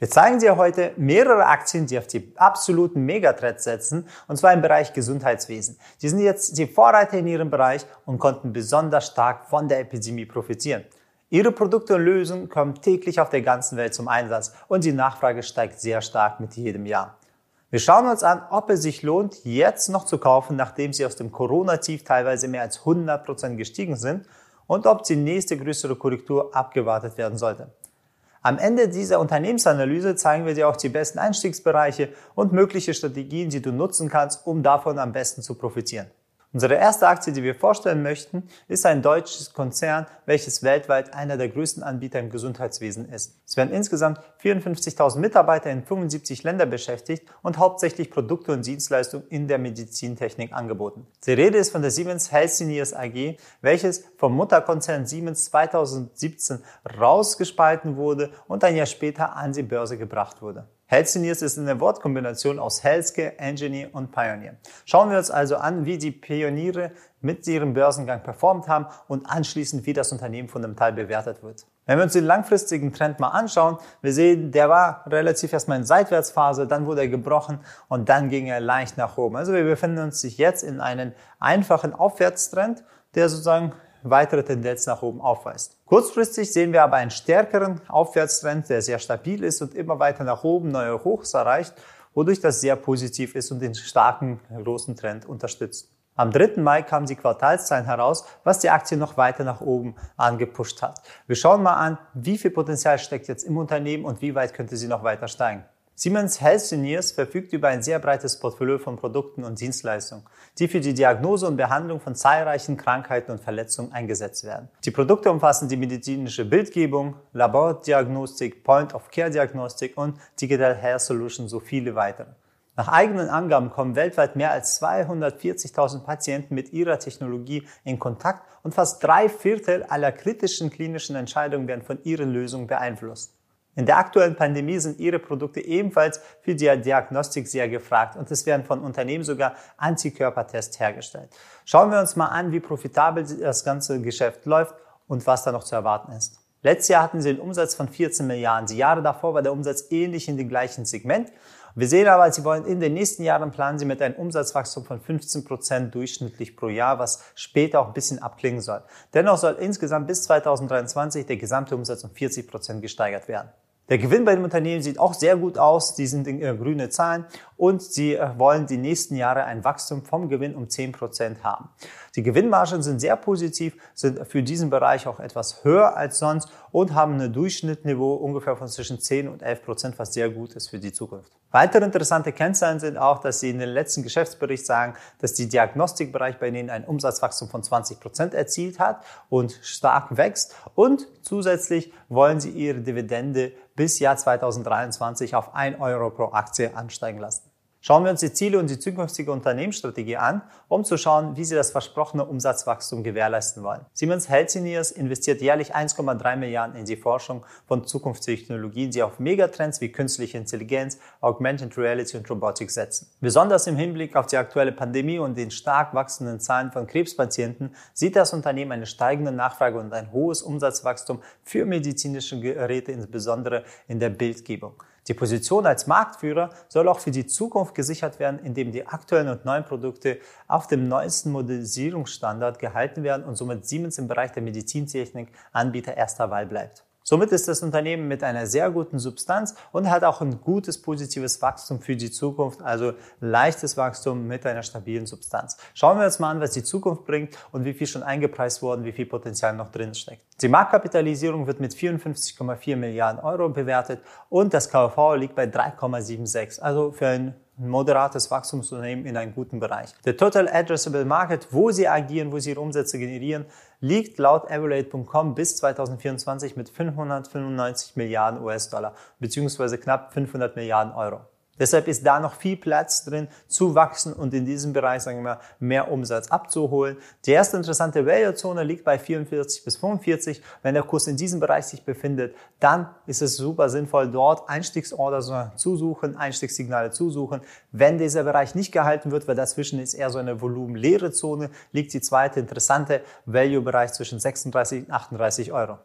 Wir zeigen dir heute mehrere Aktien, die auf die absoluten Megatrends setzen, und zwar im Bereich Gesundheitswesen. Die sind jetzt die Vorreiter in ihrem Bereich und konnten besonders stark von der Epidemie profitieren. Ihre Produkte und Lösungen kommen täglich auf der ganzen Welt zum Einsatz und die Nachfrage steigt sehr stark mit jedem Jahr. Wir schauen uns an, ob es sich lohnt, jetzt noch zu kaufen, nachdem sie aus dem Corona-Tief teilweise mehr als 100 Prozent gestiegen sind und ob die nächste größere Korrektur abgewartet werden sollte. Am Ende dieser Unternehmensanalyse zeigen wir dir auch die besten Einstiegsbereiche und mögliche Strategien, die du nutzen kannst, um davon am besten zu profitieren. Unsere erste Aktie, die wir vorstellen möchten, ist ein deutsches Konzern, welches weltweit einer der größten Anbieter im Gesundheitswesen ist. Es werden insgesamt 54.000 Mitarbeiter in 75 Ländern beschäftigt und hauptsächlich Produkte und Dienstleistungen in der Medizintechnik angeboten. Die Rede ist von der Siemens Healthineers AG, welches vom Mutterkonzern Siemens 2017 rausgespalten wurde und ein Jahr später an die Börse gebracht wurde. Healthineers ist eine Wortkombination aus Healthcare, Engineer und Pioneer. Schauen wir uns also an, wie die Pioniere mit ihrem Börsengang performt haben und anschließend, wie das Unternehmen fundamental bewertet wird. Wenn wir uns den langfristigen Trend mal anschauen, wir sehen, der war relativ erstmal in Seitwärtsphase, dann wurde er gebrochen und dann ging er leicht nach oben. Also wir befinden uns jetzt in einem einfachen Aufwärtstrend, der sozusagen weitere Tendenz nach oben aufweist. Kurzfristig sehen wir aber einen stärkeren Aufwärtstrend, der sehr stabil ist und immer weiter nach oben neue Hochs erreicht, wodurch das sehr positiv ist und den starken großen Trend unterstützt. Am 3. Mai kamen die Quartalszahlen heraus, was die Aktie noch weiter nach oben angepusht hat. Wir schauen mal an, wie viel Potenzial steckt jetzt im Unternehmen und wie weit könnte sie noch weiter steigen. Siemens Healthineers verfügt über ein sehr breites Portfolio von Produkten und Dienstleistungen, die für die Diagnose und Behandlung von zahlreichen Krankheiten und Verletzungen eingesetzt werden. Die Produkte umfassen die medizinische Bildgebung, Labordiagnostik, Point-of-Care-Diagnostik und Digital Health Solutions so viele weitere. Nach eigenen Angaben kommen weltweit mehr als 240.000 Patienten mit ihrer Technologie in Kontakt und fast drei Viertel aller kritischen klinischen Entscheidungen werden von ihren Lösungen beeinflusst. In der aktuellen Pandemie sind ihre Produkte ebenfalls für die Diagnostik sehr gefragt und es werden von Unternehmen sogar Antikörpertests hergestellt. Schauen wir uns mal an, wie profitabel das ganze Geschäft läuft und was da noch zu erwarten ist. Letztes Jahr hatten sie einen Umsatz von 14 Milliarden. Die Jahre davor war der Umsatz ähnlich in dem gleichen Segment. Wir sehen aber, sie wollen in den nächsten Jahren planen sie mit einem Umsatzwachstum von 15 Prozent durchschnittlich pro Jahr, was später auch ein bisschen abklingen soll. Dennoch soll insgesamt bis 2023 der gesamte Umsatz um 40 Prozent gesteigert werden. Der Gewinn bei dem Unternehmen sieht auch sehr gut aus. Die sind in äh, grüne Zahlen und sie äh, wollen die nächsten Jahre ein Wachstum vom Gewinn um 10 Prozent haben. Die Gewinnmargen sind sehr positiv, sind für diesen Bereich auch etwas höher als sonst und haben ein Durchschnittniveau ungefähr von zwischen 10 und 11 Prozent, was sehr gut ist für die Zukunft. Weitere interessante Kennzahlen sind auch, dass sie in den letzten Geschäftsbericht sagen, dass die Diagnostikbereich bei ihnen ein Umsatzwachstum von 20 Prozent erzielt hat und stark wächst und zusätzlich wollen sie ihre Dividende bis Jahr 2023 auf 1 Euro pro Aktie ansteigen lassen. Schauen wir uns die Ziele und die zukünftige Unternehmensstrategie an, um zu schauen, wie sie das versprochene Umsatzwachstum gewährleisten wollen. Siemens Healthineers investiert jährlich 1,3 Milliarden in die Forschung von Zukunftstechnologien, die auf Megatrends wie künstliche Intelligenz, Augmented Reality und Robotik setzen. Besonders im Hinblick auf die aktuelle Pandemie und den stark wachsenden Zahlen von Krebspatienten sieht das Unternehmen eine steigende Nachfrage und ein hohes Umsatzwachstum für medizinische Geräte, insbesondere in der Bildgebung. Die Position als Marktführer soll auch für die Zukunft gesichert werden, indem die aktuellen und neuen Produkte auf dem neuesten Modernisierungsstandard gehalten werden und somit Siemens im Bereich der Medizintechnik Anbieter erster Wahl bleibt. Somit ist das Unternehmen mit einer sehr guten Substanz und hat auch ein gutes positives Wachstum für die Zukunft, also leichtes Wachstum mit einer stabilen Substanz. Schauen wir uns mal an, was die Zukunft bringt und wie viel schon eingepreist worden, wie viel Potenzial noch drin steckt. Die Marktkapitalisierung wird mit 54,4 Milliarden Euro bewertet und das KV liegt bei 3,76, also für ein ein moderates Wachstumsunternehmen in einem guten Bereich. Der Total Addressable Market, wo sie agieren, wo sie ihre Umsätze generieren, liegt laut Evaluate.com bis 2024 mit 595 Milliarden US-Dollar beziehungsweise knapp 500 Milliarden Euro. Deshalb ist da noch viel Platz drin zu wachsen und in diesem Bereich, sagen wir, mehr Umsatz abzuholen. Die erste interessante Value-Zone liegt bei 44 bis 45. Wenn der Kurs in diesem Bereich sich befindet, dann ist es super sinnvoll, dort Einstiegsorder zu suchen, Einstiegssignale zu suchen. Wenn dieser Bereich nicht gehalten wird, weil dazwischen ist eher so eine volumenleere Zone, liegt die zweite interessante Value-Bereich zwischen 36 und 38 Euro.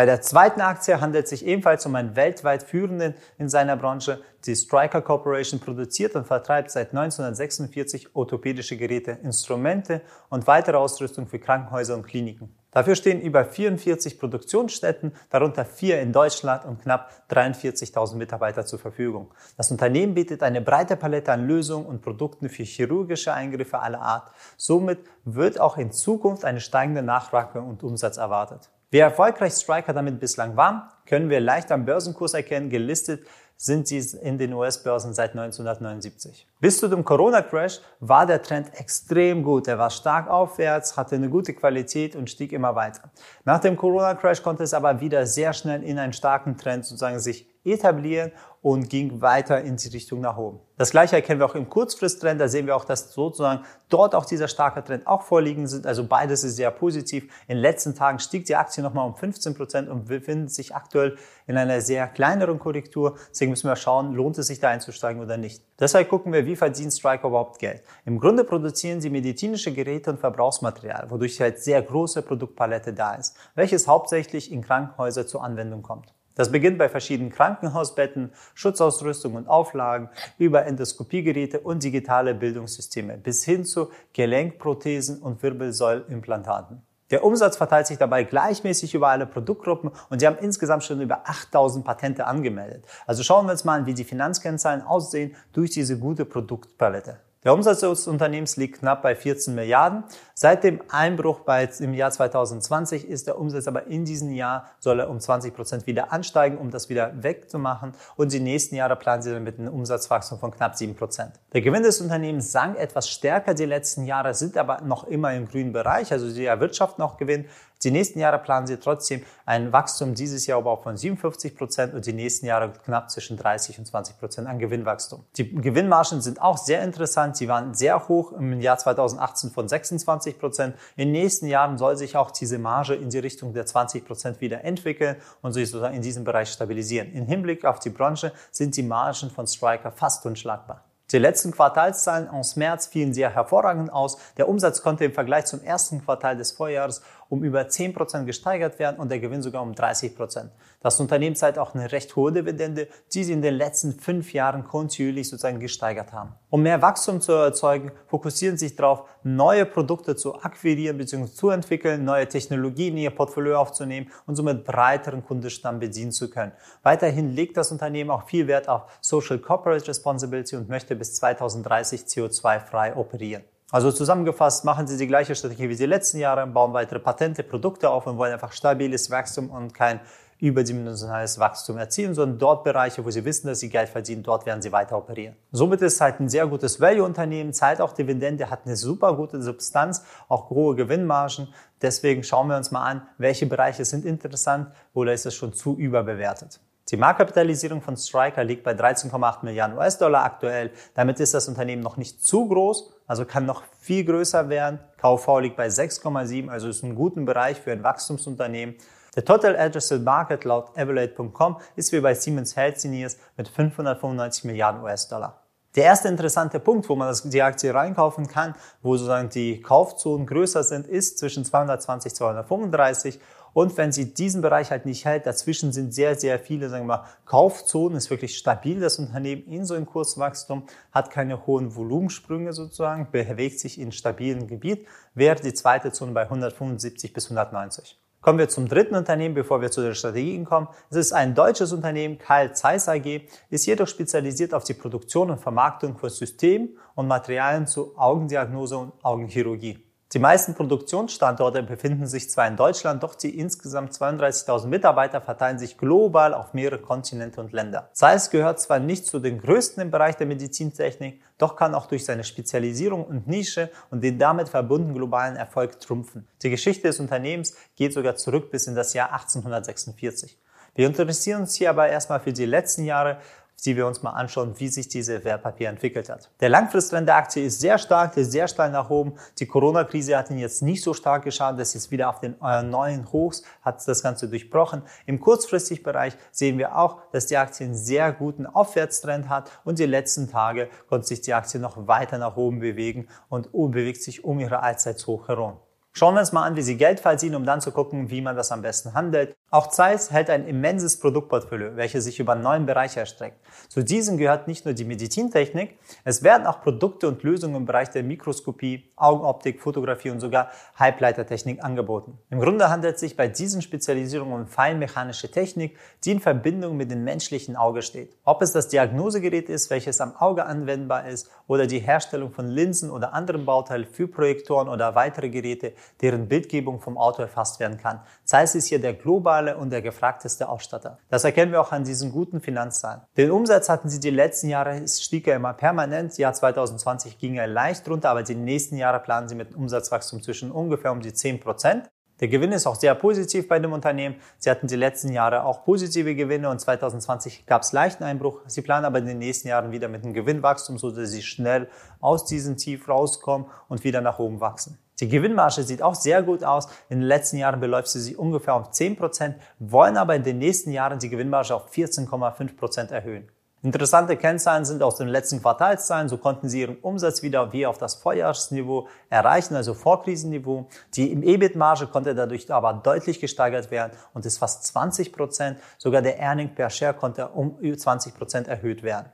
Bei der zweiten Aktie handelt es sich ebenfalls um einen weltweit führenden in seiner Branche. Die Stryker Corporation produziert und vertreibt seit 1946 orthopädische Geräte, Instrumente und weitere Ausrüstung für Krankenhäuser und Kliniken. Dafür stehen über 44 Produktionsstätten, darunter vier in Deutschland und knapp 43.000 Mitarbeiter zur Verfügung. Das Unternehmen bietet eine breite Palette an Lösungen und Produkten für chirurgische Eingriffe aller Art. Somit wird auch in Zukunft eine steigende Nachfrage und Umsatz erwartet. Wie erfolgreich Striker damit bislang war, können wir leicht am Börsenkurs erkennen. Gelistet sind sie in den US-Börsen seit 1979. Bis zu dem Corona-Crash war der Trend extrem gut. Er war stark aufwärts, hatte eine gute Qualität und stieg immer weiter. Nach dem Corona-Crash konnte es aber wieder sehr schnell in einen starken Trend sozusagen sich etablieren und ging weiter in die Richtung nach oben. Das gleiche erkennen wir auch im Kurzfristtrend. Da sehen wir auch, dass sozusagen dort auch dieser starke Trend auch vorliegen sind. Also beides ist sehr positiv. In den letzten Tagen stieg die Aktie nochmal um 15 Prozent und befindet sich aktuell in einer sehr kleineren Korrektur. Deswegen müssen wir schauen, lohnt es sich da einzusteigen oder nicht. Deshalb gucken wir, wie verdient Striker überhaupt Geld. Im Grunde produzieren sie medizinische Geräte und Verbrauchsmaterial, wodurch halt sehr große Produktpalette da ist, welches hauptsächlich in Krankenhäuser zur Anwendung kommt. Das beginnt bei verschiedenen Krankenhausbetten, Schutzausrüstung und Auflagen, über Endoskopiegeräte und digitale Bildungssysteme bis hin zu Gelenkprothesen und Wirbelsäulimplantaten. Der Umsatz verteilt sich dabei gleichmäßig über alle Produktgruppen und sie haben insgesamt schon über 8000 Patente angemeldet. Also schauen wir uns mal an, wie die Finanzkennzahlen aussehen durch diese gute Produktpalette. Der Umsatz des Unternehmens liegt knapp bei 14 Milliarden. Seit dem Einbruch bei, im Jahr 2020 ist der Umsatz aber in diesem Jahr soll er um 20 Prozent wieder ansteigen, um das wieder wegzumachen. Und die nächsten Jahre planen sie dann mit einem Umsatzwachstum von knapp 7 Prozent. Der Gewinn des Unternehmens sank etwas stärker die letzten Jahre, sind aber noch immer im grünen Bereich. Also sie erwirtschaften noch Gewinn. Die nächsten Jahre planen sie trotzdem ein Wachstum dieses Jahr aber auch von 57 Prozent und die nächsten Jahre knapp zwischen 30 und 20 Prozent an Gewinnwachstum. Die Gewinnmargen sind auch sehr interessant. Sie waren sehr hoch im Jahr 2018 von 26 Prozent. In den nächsten Jahren soll sich auch diese Marge in die Richtung der 20 Prozent wieder entwickeln und sich sozusagen in diesem Bereich stabilisieren. Im Hinblick auf die Branche sind die Margen von Striker fast unschlagbar. Die letzten Quartalszahlen aus März fielen sehr hervorragend aus. Der Umsatz konnte im Vergleich zum ersten Quartal des Vorjahres um über 10% gesteigert werden und der Gewinn sogar um 30%. Das Unternehmen zahlt auch eine recht hohe Dividende, die sie in den letzten fünf Jahren kontinuierlich sozusagen gesteigert haben. Um mehr Wachstum zu erzeugen, fokussieren sich darauf, neue Produkte zu akquirieren bzw. zu entwickeln, neue Technologien in ihr Portfolio aufzunehmen und somit breiteren Kundenstamm bedienen zu können. Weiterhin legt das Unternehmen auch viel Wert auf Social Corporate Responsibility und möchte bis 2030 CO2-frei operieren. Also zusammengefasst machen Sie die gleiche Strategie wie die letzten Jahre, bauen weitere Patente, Produkte auf und wollen einfach stabiles Wachstum und kein überdimensionales Wachstum erzielen, sondern dort Bereiche, wo sie wissen, dass sie Geld verdienen, dort werden sie weiter operieren. Somit ist es halt ein sehr gutes Value-Unternehmen, zahlt auch Dividende, hat eine super gute Substanz, auch hohe Gewinnmargen. Deswegen schauen wir uns mal an, welche Bereiche sind interessant oder ist es schon zu überbewertet. Die Marktkapitalisierung von Striker liegt bei 13,8 Milliarden US-Dollar aktuell. Damit ist das Unternehmen noch nicht zu groß, also kann noch viel größer werden. KV liegt bei 6,7, also ist ein guter Bereich für ein Wachstumsunternehmen. Der Total Addressable Market laut Evaluate.com ist wie bei Siemens Healthineers mit 595 Milliarden US-Dollar. Der erste interessante Punkt, wo man die Aktie reinkaufen kann, wo sozusagen die Kaufzonen größer sind, ist zwischen 220 235 und wenn sie diesen Bereich halt nicht hält, dazwischen sind sehr, sehr viele, sagen wir mal, Kaufzonen, ist wirklich stabil, das Unternehmen in so einem Kurswachstum, hat keine hohen Volumensprünge sozusagen, bewegt sich in stabilen Gebiet, wäre die zweite Zone bei 175 bis 190. Kommen wir zum dritten Unternehmen, bevor wir zu den Strategien kommen. Es ist ein deutsches Unternehmen, Karl Zeiss AG, ist jedoch spezialisiert auf die Produktion und Vermarktung von Systemen und Materialien zur Augendiagnose und Augenchirurgie. Die meisten Produktionsstandorte befinden sich zwar in Deutschland, doch die insgesamt 32.000 Mitarbeiter verteilen sich global auf mehrere Kontinente und Länder. Zeiss gehört zwar nicht zu den größten im Bereich der Medizintechnik, doch kann auch durch seine Spezialisierung und Nische und den damit verbundenen globalen Erfolg trumpfen. Die Geschichte des Unternehmens geht sogar zurück bis in das Jahr 1846. Wir interessieren uns hier aber erstmal für die letzten Jahre die wir uns mal anschauen, wie sich diese Wertpapier entwickelt hat. Der Langfristtrend der Aktie ist sehr stark, der ist sehr steil nach oben. Die Corona-Krise hat ihn jetzt nicht so stark geschadet, das ist wieder auf den äh, neuen Hochs, hat das Ganze durchbrochen. Im kurzfristigen Bereich sehen wir auch, dass die Aktie einen sehr guten Aufwärtstrend hat und die letzten Tage konnte sich die Aktie noch weiter nach oben bewegen und bewegt sich um ihre Allzeitshoch herum. Schauen wir uns mal an, wie Sie Geld verdienen, um dann zu gucken, wie man das am besten handelt. Auch Zeiss hält ein immenses Produktportfolio, welches sich über neun Bereiche erstreckt. Zu diesen gehört nicht nur die Medizintechnik, es werden auch Produkte und Lösungen im Bereich der Mikroskopie, Augenoptik, Fotografie und sogar Halbleitertechnik angeboten. Im Grunde handelt es sich bei diesen Spezialisierungen um feinmechanische Technik, die in Verbindung mit dem menschlichen Auge steht. Ob es das Diagnosegerät ist, welches am Auge anwendbar ist, oder die Herstellung von Linsen oder anderen Bauteilen für Projektoren oder weitere Geräte, deren Bildgebung vom Auto erfasst werden kann. Zeiss ist hier der globale globale und der gefragteste Ausstatter. Das erkennen wir auch an diesen guten Finanzzahlen. Den Umsatz hatten sie die letzten Jahre, stieg er immer permanent. Jahr 2020 ging er leicht runter, aber die nächsten Jahre planen sie mit einem Umsatzwachstum zwischen ungefähr um die 10 Prozent. Der Gewinn ist auch sehr positiv bei dem Unternehmen. Sie hatten die letzten Jahre auch positive Gewinne und 2020 gab es leichten Einbruch. Sie planen aber in den nächsten Jahren wieder mit einem Gewinnwachstum, so dass sie schnell aus diesem Tief rauskommen und wieder nach oben wachsen. Die Gewinnmarge sieht auch sehr gut aus. In den letzten Jahren beläuft sie sich ungefähr auf 10 Prozent, wollen aber in den nächsten Jahren die Gewinnmarge auf 14,5 Prozent erhöhen. Interessante Kennzahlen sind aus den letzten Quartalszahlen. So konnten sie ihren Umsatz wieder wie auf das Vorjahresniveau erreichen, also Vorkrisenniveau. Die im EBIT-Marge konnte dadurch aber deutlich gesteigert werden und ist fast 20 Prozent. Sogar der Earning per Share konnte um 20 Prozent erhöht werden.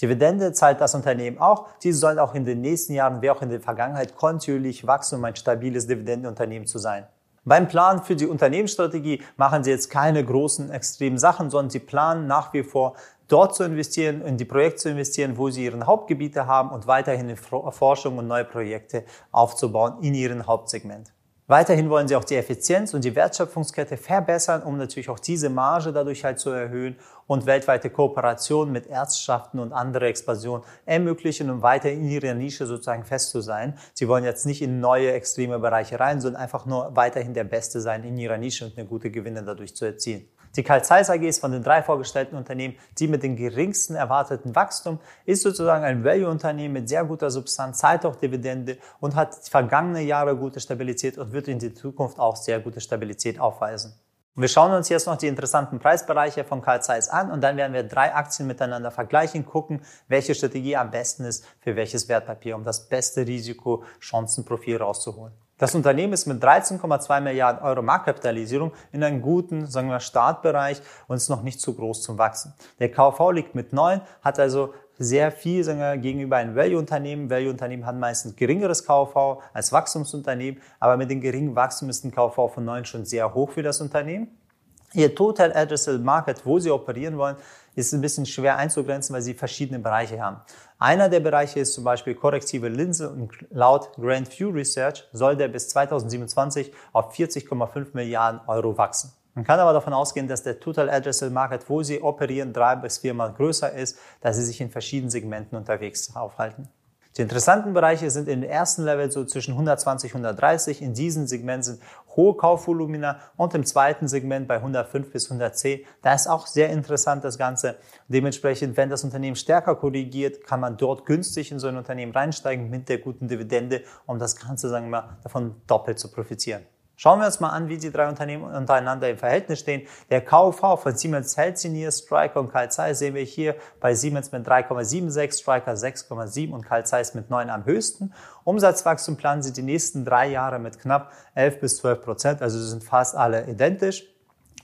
Dividende zahlt das Unternehmen auch. Diese soll auch in den nächsten Jahren wie auch in der Vergangenheit kontinuierlich wachsen, um ein stabiles Dividendenunternehmen zu sein. Beim Plan für die Unternehmensstrategie machen Sie jetzt keine großen, extremen Sachen, sondern Sie planen nach wie vor dort zu investieren, in die Projekte zu investieren, wo Sie Ihren Hauptgebiete haben und weiterhin in Forschung und neue Projekte aufzubauen in Ihrem Hauptsegment. Weiterhin wollen sie auch die Effizienz und die Wertschöpfungskette verbessern, um natürlich auch diese Marge dadurch halt zu erhöhen und weltweite Kooperationen mit Ärztschaften und andere Expansion ermöglichen, um weiter in ihrer Nische sozusagen fest zu sein. Sie wollen jetzt nicht in neue extreme Bereiche rein, sondern einfach nur weiterhin der Beste sein in ihrer Nische und eine gute Gewinne dadurch zu erzielen. Die Carl Zeiss AG ist von den drei vorgestellten Unternehmen die mit dem geringsten erwarteten Wachstum, ist sozusagen ein Value-Unternehmen mit sehr guter Substanz, zahlt auch Dividende und hat vergangene Jahre gute Stabilität und wird in die Zukunft auch sehr gute Stabilität aufweisen. Wir schauen uns jetzt noch die interessanten Preisbereiche von Carl Zeiss an und dann werden wir drei Aktien miteinander vergleichen, gucken, welche Strategie am besten ist für welches Wertpapier, um das beste Risiko-Chancenprofil rauszuholen. Das Unternehmen ist mit 13,2 Milliarden Euro Marktkapitalisierung in einem guten, sagen wir, Startbereich und ist noch nicht zu groß zum Wachsen. Der KV liegt mit 9, hat also sehr viel sagen wir, gegenüber einem Value-Unternehmen. Value-Unternehmen haben meistens geringeres KV als Wachstumsunternehmen, aber mit dem geringen Wachstum ist ein KV von 9 schon sehr hoch für das Unternehmen. Ihr Total Addressable Market, wo sie operieren wollen, ist ein bisschen schwer einzugrenzen, weil sie verschiedene Bereiche haben. Einer der Bereiche ist zum Beispiel korrektive Linse und laut Grand View Research soll der bis 2027 auf 40,5 Milliarden Euro wachsen. Man kann aber davon ausgehen, dass der Total Addressable Market, wo sie operieren, drei bis viermal größer ist, da sie sich in verschiedenen Segmenten unterwegs aufhalten. Die interessanten Bereiche sind im ersten Level so zwischen 120 und 130. In diesem Segment sind hohe Kaufvolumina und im zweiten Segment bei 105 bis 110. Da ist auch sehr interessant das Ganze. Dementsprechend, wenn das Unternehmen stärker korrigiert, kann man dort günstig in so ein Unternehmen reinsteigen mit der guten Dividende, um das Ganze, sagen wir mal, davon doppelt zu profitieren. Schauen wir uns mal an, wie die drei Unternehmen untereinander im Verhältnis stehen. Der KV von Siemens Healthineers, Striker und Carl Zeiss sehen wir hier bei Siemens mit 3,76, Striker 6,7 und Carl Zeiss mit 9 am höchsten. Umsatzwachstum planen sie die nächsten drei Jahre mit knapp 11 bis 12 Prozent, also sie sind fast alle identisch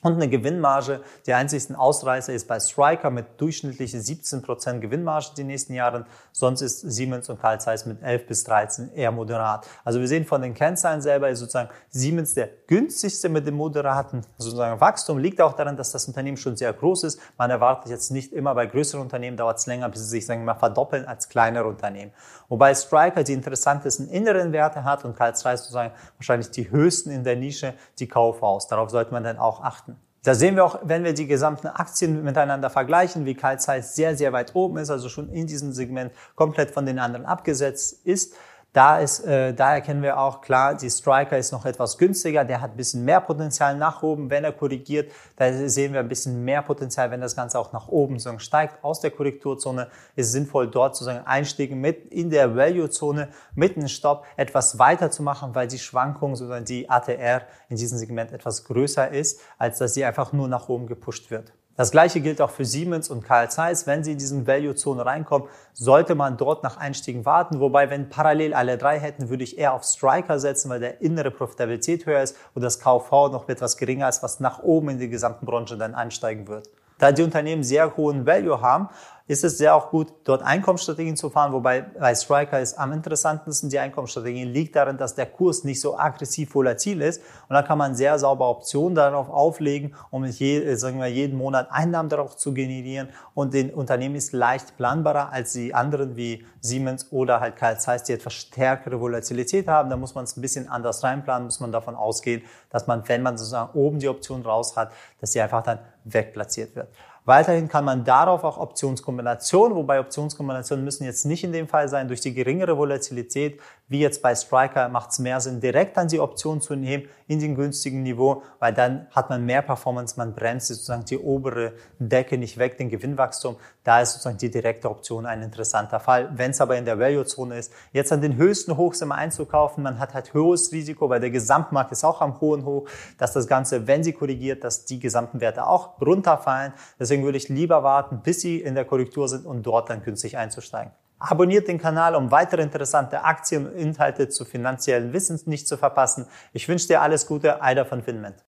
und eine Gewinnmarge. Die einzigsten Ausreißer ist bei Striker mit durchschnittliche 17% Gewinnmarge die nächsten Jahren. Sonst ist Siemens und Carl Zeiss mit 11 bis 13 eher moderat. Also wir sehen von den Kennzahlen selber ist sozusagen Siemens der günstigste mit dem moderaten sozusagen Wachstum. Liegt auch daran, dass das Unternehmen schon sehr groß ist. Man erwartet jetzt nicht immer bei größeren Unternehmen dauert es länger, bis sie sich sagen wir mal verdoppeln als kleinere Unternehmen. Wobei Striker die interessantesten inneren Werte hat und Carl Zeiss sozusagen wahrscheinlich die höchsten in der Nische, die KVs. Darauf sollte man dann auch achten. Da sehen wir auch, wenn wir die gesamten Aktien miteinander vergleichen, wie Carl Zeiss sehr, sehr weit oben ist, also schon in diesem Segment komplett von den anderen abgesetzt ist. Da, ist, äh, da erkennen wir auch klar, die Striker ist noch etwas günstiger, der hat ein bisschen mehr Potenzial nach oben, wenn er korrigiert. Da sehen wir ein bisschen mehr Potenzial, wenn das Ganze auch nach oben so steigt aus der Korrekturzone. Ist es sinnvoll, dort sozusagen Einstiegen mit in der Value-Zone mit einem Stopp etwas weiter zu machen, weil die Schwankung, sozusagen die ATR in diesem Segment etwas größer ist, als dass sie einfach nur nach oben gepusht wird. Das gleiche gilt auch für Siemens und Carl Zeiss. Wenn sie in diesen Value-Zone reinkommen, sollte man dort nach Einstiegen warten. Wobei, wenn parallel alle drei hätten, würde ich eher auf Striker setzen, weil der innere Profitabilität höher ist und das KV noch etwas geringer ist, was nach oben in die gesamten Branche dann einsteigen wird. Da die Unternehmen sehr hohen Value haben, ist es sehr auch gut, dort Einkommensstrategien zu fahren, wobei bei Striker ist am interessantesten die Einkommensstrategien liegt darin, dass der Kurs nicht so aggressiv volatil ist und da kann man sehr sauber Optionen darauf auflegen, um je, sagen wir, jeden Monat Einnahmen darauf zu generieren und den Unternehmen ist leicht planbarer als die anderen wie Siemens oder halt Carl Zeiss, die etwas stärkere Volatilität haben. Da muss man es ein bisschen anders reinplanen, muss man davon ausgehen, dass man, wenn man sozusagen oben die Option raus hat, dass die einfach dann wegplatziert wird. Weiterhin kann man darauf auch Optionskombinationen, wobei Optionskombinationen müssen jetzt nicht in dem Fall sein, durch die geringere Volatilität, wie jetzt bei Striker, macht es mehr Sinn, direkt an die Option zu nehmen in den günstigen Niveau, weil dann hat man mehr Performance, man bremst sozusagen die obere Decke nicht weg, den Gewinnwachstum. Da ist sozusagen die direkte Option ein interessanter Fall. Wenn es aber in der Value-Zone ist, jetzt an den höchsten Hochs immer einzukaufen, man hat halt höheres Risiko, weil der Gesamtmarkt ist auch am hohen Hoch, dass das Ganze, wenn sie korrigiert, dass die gesamten Werte auch runterfallen. Deswegen würde ich lieber warten, bis sie in der Korrektur sind und dort dann günstig einzusteigen. Abonniert den Kanal, um weitere interessante Aktien und Inhalte zu finanziellen Wissens nicht zu verpassen. Ich wünsche dir alles Gute, Eider von Finment.